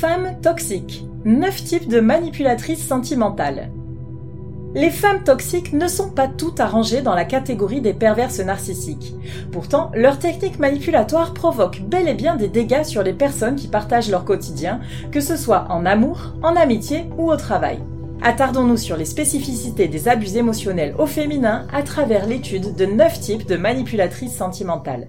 Femmes toxiques. 9 types de manipulatrices sentimentales. Les femmes toxiques ne sont pas toutes arrangées dans la catégorie des perverses narcissiques. Pourtant, leurs techniques manipulatoires provoquent bel et bien des dégâts sur les personnes qui partagent leur quotidien, que ce soit en amour, en amitié ou au travail. Attardons-nous sur les spécificités des abus émotionnels au féminin à travers l'étude de 9 types de manipulatrices sentimentales.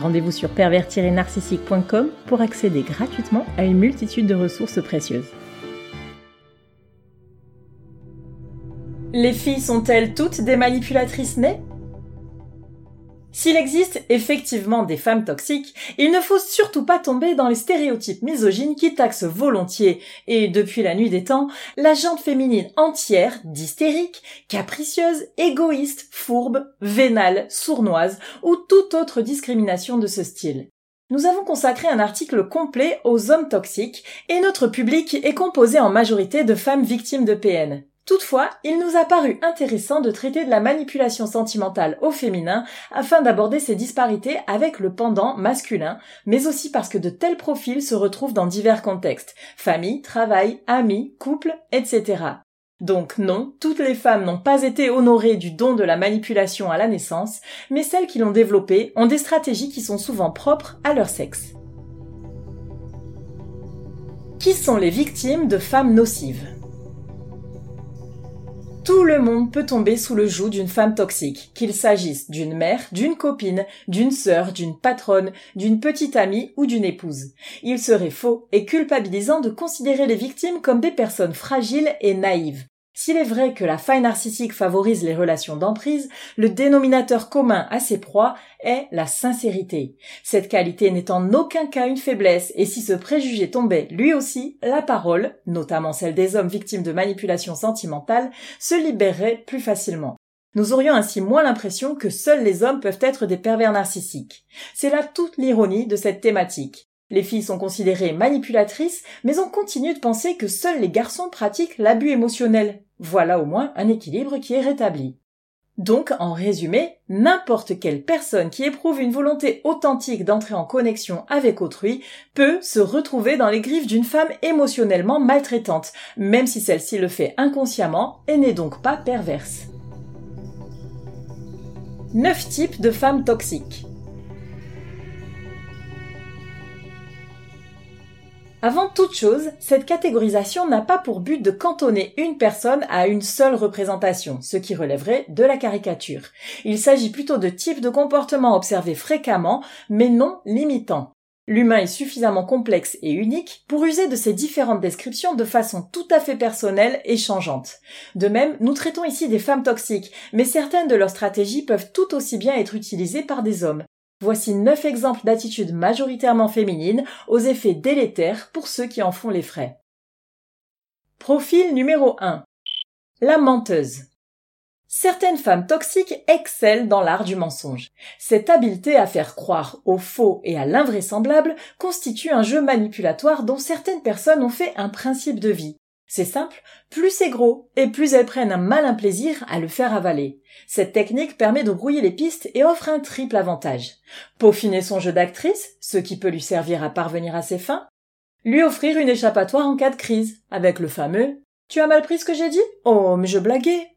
Rendez-vous sur pervers-narcissique.com pour accéder gratuitement à une multitude de ressources précieuses. Les filles sont-elles toutes des manipulatrices nées? S'il existe effectivement des femmes toxiques, il ne faut surtout pas tomber dans les stéréotypes misogynes qui taxent volontiers, et depuis la nuit des temps, la jante féminine entière d'hystérique, capricieuse, égoïste, fourbe, vénale, sournoise ou toute autre discrimination de ce style. Nous avons consacré un article complet aux hommes toxiques et notre public est composé en majorité de femmes victimes de PN. Toutefois, il nous a paru intéressant de traiter de la manipulation sentimentale au féminin afin d'aborder ces disparités avec le pendant masculin, mais aussi parce que de tels profils se retrouvent dans divers contextes, famille, travail, amis, couple, etc. Donc non, toutes les femmes n'ont pas été honorées du don de la manipulation à la naissance, mais celles qui l'ont développé ont des stratégies qui sont souvent propres à leur sexe. Qui sont les victimes de femmes nocives? Tout le monde peut tomber sous le joug d'une femme toxique, qu'il s'agisse d'une mère, d'une copine, d'une sœur, d'une patronne, d'une petite amie ou d'une épouse. Il serait faux et culpabilisant de considérer les victimes comme des personnes fragiles et naïves. S'il est vrai que la faille narcissique favorise les relations d'emprise, le dénominateur commun à ses proies est la sincérité. Cette qualité n'est en aucun cas une faiblesse et si ce préjugé tombait lui aussi, la parole, notamment celle des hommes victimes de manipulation sentimentale, se libérerait plus facilement. Nous aurions ainsi moins l'impression que seuls les hommes peuvent être des pervers narcissiques. C'est là toute l'ironie de cette thématique. Les filles sont considérées manipulatrices, mais on continue de penser que seuls les garçons pratiquent l'abus émotionnel. Voilà au moins un équilibre qui est rétabli. Donc, en résumé, n'importe quelle personne qui éprouve une volonté authentique d'entrer en connexion avec autrui peut se retrouver dans les griffes d'une femme émotionnellement maltraitante, même si celle-ci le fait inconsciemment et n'est donc pas perverse. 9 types de femmes toxiques. Avant toute chose, cette catégorisation n'a pas pour but de cantonner une personne à une seule représentation, ce qui relèverait de la caricature. Il s'agit plutôt de types de comportements observés fréquemment, mais non limitants. L'humain est suffisamment complexe et unique pour user de ces différentes descriptions de façon tout à fait personnelle et changeante. De même, nous traitons ici des femmes toxiques, mais certaines de leurs stratégies peuvent tout aussi bien être utilisées par des hommes. Voici neuf exemples d'attitudes majoritairement féminines aux effets délétères pour ceux qui en font les frais. Profil numéro 1. La menteuse. Certaines femmes toxiques excellent dans l'art du mensonge. Cette habileté à faire croire au faux et à l'invraisemblable constitue un jeu manipulatoire dont certaines personnes ont fait un principe de vie. C'est simple, plus c'est gros, et plus elles prennent un malin plaisir à le faire avaler. Cette technique permet de brouiller les pistes et offre un triple avantage. Peaufiner son jeu d'actrice, ce qui peut lui servir à parvenir à ses fins. Lui offrir une échappatoire en cas de crise, avec le fameux Tu as mal pris ce que j'ai dit? Oh, mais je blaguais.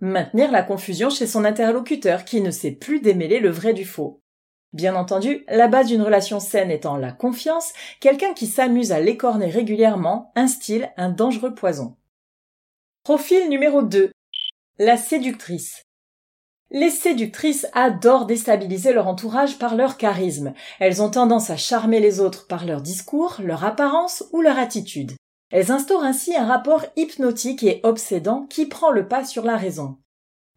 Maintenir la confusion chez son interlocuteur qui ne sait plus démêler le vrai du faux. Bien entendu, la base d'une relation saine étant la confiance, quelqu'un qui s'amuse à l'écorner régulièrement instille un dangereux poison. Profil numéro 2. La séductrice. Les séductrices adorent déstabiliser leur entourage par leur charisme. Elles ont tendance à charmer les autres par leur discours, leur apparence ou leur attitude. Elles instaurent ainsi un rapport hypnotique et obsédant qui prend le pas sur la raison.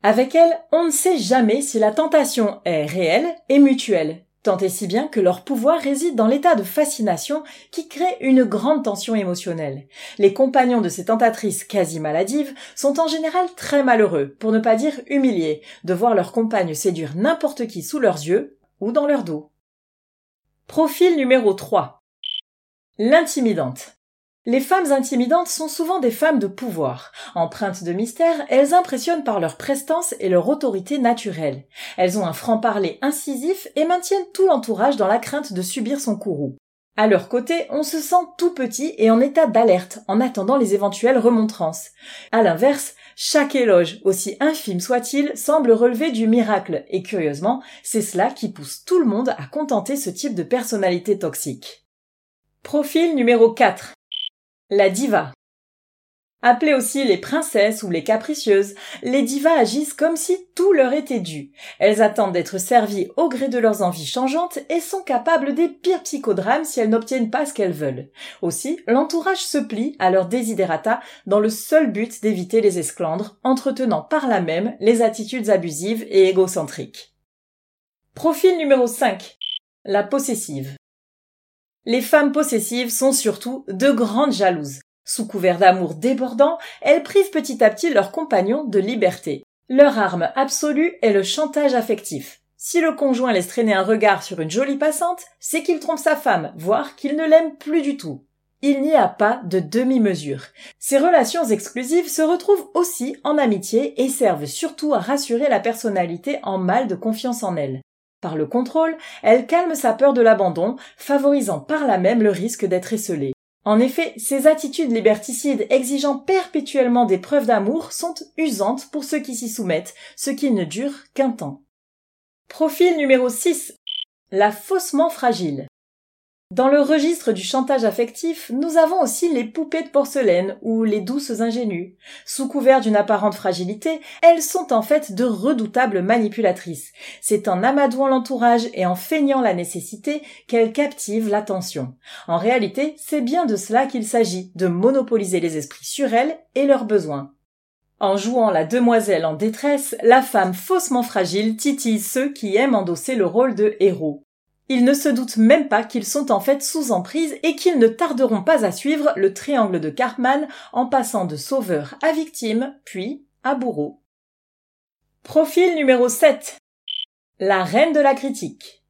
Avec elle, on ne sait jamais si la tentation est réelle et mutuelle. tant et si bien que leur pouvoir réside dans l'état de fascination qui crée une grande tension émotionnelle. Les compagnons de ces tentatrices quasi maladives sont en général très malheureux, pour ne pas dire humiliés, de voir leur compagne séduire n'importe qui sous leurs yeux ou dans leur dos. Profil numéro 3. L'intimidante. Les femmes intimidantes sont souvent des femmes de pouvoir. Empreintes de mystère, elles impressionnent par leur prestance et leur autorité naturelle. Elles ont un franc-parler incisif et maintiennent tout l'entourage dans la crainte de subir son courroux. À leur côté, on se sent tout petit et en état d'alerte en attendant les éventuelles remontrances. À l'inverse, chaque éloge, aussi infime soit-il, semble relever du miracle et curieusement, c'est cela qui pousse tout le monde à contenter ce type de personnalité toxique. Profil numéro 4. La diva. Appelées aussi les princesses ou les capricieuses, les divas agissent comme si tout leur était dû. Elles attendent d'être servies au gré de leurs envies changeantes et sont capables des pires psychodrames si elles n'obtiennent pas ce qu'elles veulent. Aussi, l'entourage se plie à leur desiderata dans le seul but d'éviter les esclandres, entretenant par là même les attitudes abusives et égocentriques. Profil numéro 5. La possessive. Les femmes possessives sont surtout de grandes jalouses. Sous couvert d'amour débordant, elles privent petit à petit leurs compagnons de liberté. Leur arme absolue est le chantage affectif. Si le conjoint laisse traîner un regard sur une jolie passante, c'est qu'il trompe sa femme, voire qu'il ne l'aime plus du tout. Il n'y a pas de demi-mesure. Ces relations exclusives se retrouvent aussi en amitié et servent surtout à rassurer la personnalité en mal de confiance en elle. Par le contrôle, elle calme sa peur de l'abandon, favorisant par là même le risque d'être esselée. En effet, ces attitudes liberticides exigeant perpétuellement des preuves d'amour sont usantes pour ceux qui s'y soumettent, ce qui ne dure qu'un temps. Profil numéro 6. La faussement fragile. Dans le registre du chantage affectif, nous avons aussi les poupées de porcelaine ou les douces ingénues. Sous couvert d'une apparente fragilité, elles sont en fait de redoutables manipulatrices. C'est en amadouant l'entourage et en feignant la nécessité qu'elles captivent l'attention. En réalité, c'est bien de cela qu'il s'agit, de monopoliser les esprits sur elles et leurs besoins. En jouant la demoiselle en détresse, la femme faussement fragile titille ceux qui aiment endosser le rôle de héros. Ils ne se doutent même pas qu'ils sont en fait sous emprise et qu'ils ne tarderont pas à suivre le triangle de Cartman en passant de sauveur à victime, puis à bourreau. Profil numéro 7. La reine de la critique.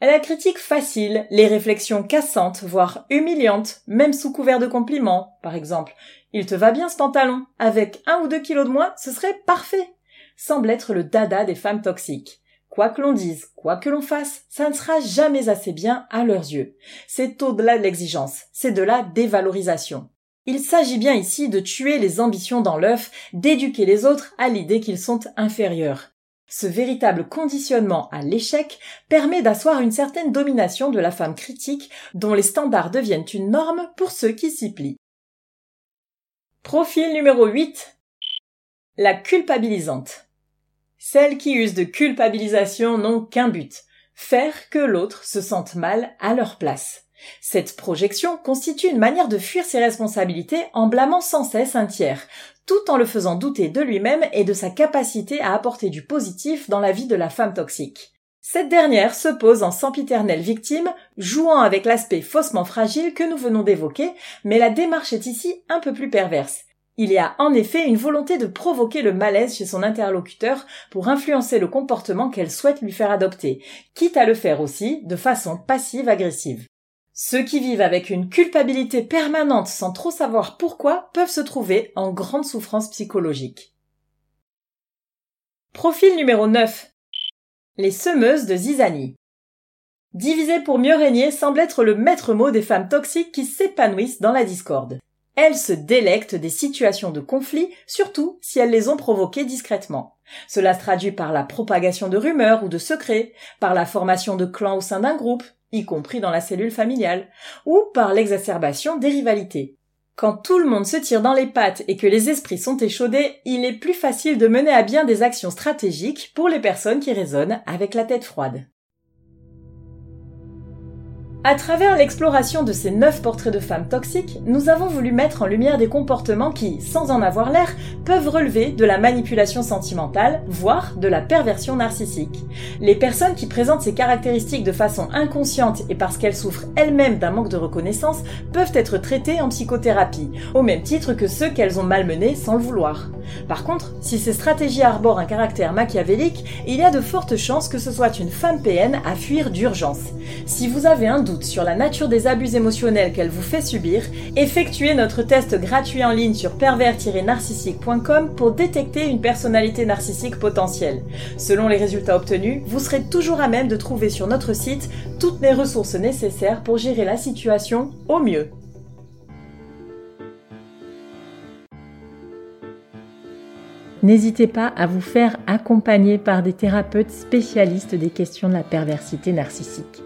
La critique facile, les réflexions cassantes, voire humiliantes, même sous couvert de compliments, par exemple. Il te va bien ce pantalon? Avec un ou deux kilos de moins, ce serait parfait. Semble être le dada des femmes toxiques. Quoi que l'on dise, quoi que l'on fasse, ça ne sera jamais assez bien à leurs yeux. C'est au-delà de l'exigence, c'est de la dévalorisation. Il s'agit bien ici de tuer les ambitions dans l'œuf, d'éduquer les autres à l'idée qu'ils sont inférieurs. Ce véritable conditionnement à l'échec permet d'asseoir une certaine domination de la femme critique dont les standards deviennent une norme pour ceux qui s'y plient. Profil numéro 8. La culpabilisante. Celles qui usent de culpabilisation n'ont qu'un but, faire que l'autre se sente mal à leur place. Cette projection constitue une manière de fuir ses responsabilités en blâmant sans cesse un tiers, tout en le faisant douter de lui-même et de sa capacité à apporter du positif dans la vie de la femme toxique. Cette dernière se pose en sempiternelle victime, jouant avec l'aspect faussement fragile que nous venons d'évoquer, mais la démarche est ici un peu plus perverse. Il y a en effet une volonté de provoquer le malaise chez son interlocuteur pour influencer le comportement qu'elle souhaite lui faire adopter, quitte à le faire aussi de façon passive-agressive. Ceux qui vivent avec une culpabilité permanente sans trop savoir pourquoi peuvent se trouver en grande souffrance psychologique. Profil numéro 9. Les semeuses de zizanie. Diviser pour mieux régner semble être le maître mot des femmes toxiques qui s'épanouissent dans la discorde. Elles se délectent des situations de conflit, surtout si elles les ont provoquées discrètement. Cela se traduit par la propagation de rumeurs ou de secrets, par la formation de clans au sein d'un groupe, y compris dans la cellule familiale, ou par l'exacerbation des rivalités. Quand tout le monde se tire dans les pattes et que les esprits sont échaudés, il est plus facile de mener à bien des actions stratégiques pour les personnes qui raisonnent avec la tête froide. À travers l'exploration de ces 9 portraits de femmes toxiques, nous avons voulu mettre en lumière des comportements qui, sans en avoir l'air, peuvent relever de la manipulation sentimentale, voire de la perversion narcissique. Les personnes qui présentent ces caractéristiques de façon inconsciente et parce qu'elles souffrent elles-mêmes d'un manque de reconnaissance peuvent être traitées en psychothérapie, au même titre que ceux qu'elles ont malmenés sans le vouloir. Par contre, si ces stratégies arborent un caractère machiavélique, il y a de fortes chances que ce soit une femme PN à fuir d'urgence. Si vous avez un sur la nature des abus émotionnels qu'elle vous fait subir, effectuez notre test gratuit en ligne sur pervers-narcissique.com pour détecter une personnalité narcissique potentielle. Selon les résultats obtenus, vous serez toujours à même de trouver sur notre site toutes les ressources nécessaires pour gérer la situation au mieux. N'hésitez pas à vous faire accompagner par des thérapeutes spécialistes des questions de la perversité narcissique.